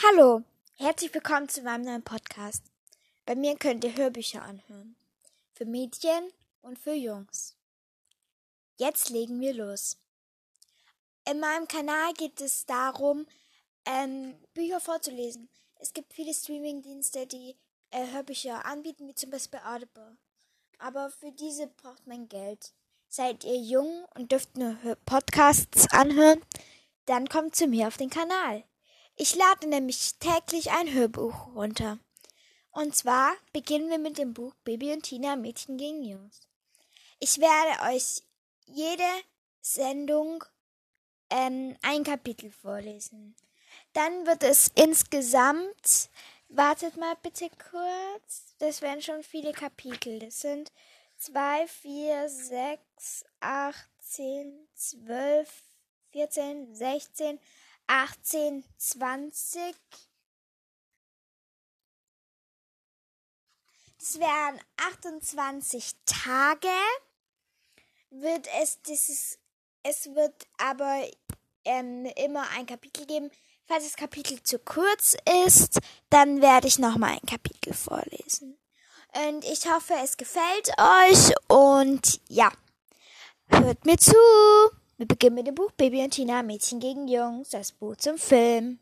Hallo, herzlich willkommen zu meinem neuen Podcast. Bei mir könnt ihr Hörbücher anhören. Für Mädchen und für Jungs. Jetzt legen wir los. In meinem Kanal geht es darum, ähm, Bücher vorzulesen. Es gibt viele Streamingdienste, die äh, Hörbücher anbieten, wie zum Beispiel Audible. Aber für diese braucht man Geld. Seid ihr jung und dürft nur Podcasts anhören? Dann kommt zu mir auf den Kanal. Ich lade nämlich täglich ein Hörbuch runter. Und zwar beginnen wir mit dem Buch Baby und Tina Mädchen gegen Jungs. Ich werde euch jede Sendung ähm, ein Kapitel vorlesen. Dann wird es insgesamt, wartet mal bitte kurz, das werden schon viele Kapitel. Das sind 2, 4, 6, 8, 10, 12, 14, 16, achtzehn, zwanzig. Das wären 28 Tage. Wird es dieses, es wird aber ähm, immer ein Kapitel geben. Falls das Kapitel zu kurz ist, dann werde ich nochmal ein Kapitel vorlesen. Und ich hoffe, es gefällt euch und ja, hört mir zu. Wir beginnen mit dem Buch Baby und Tina, Mädchen gegen Jungs, das Buch zum Film.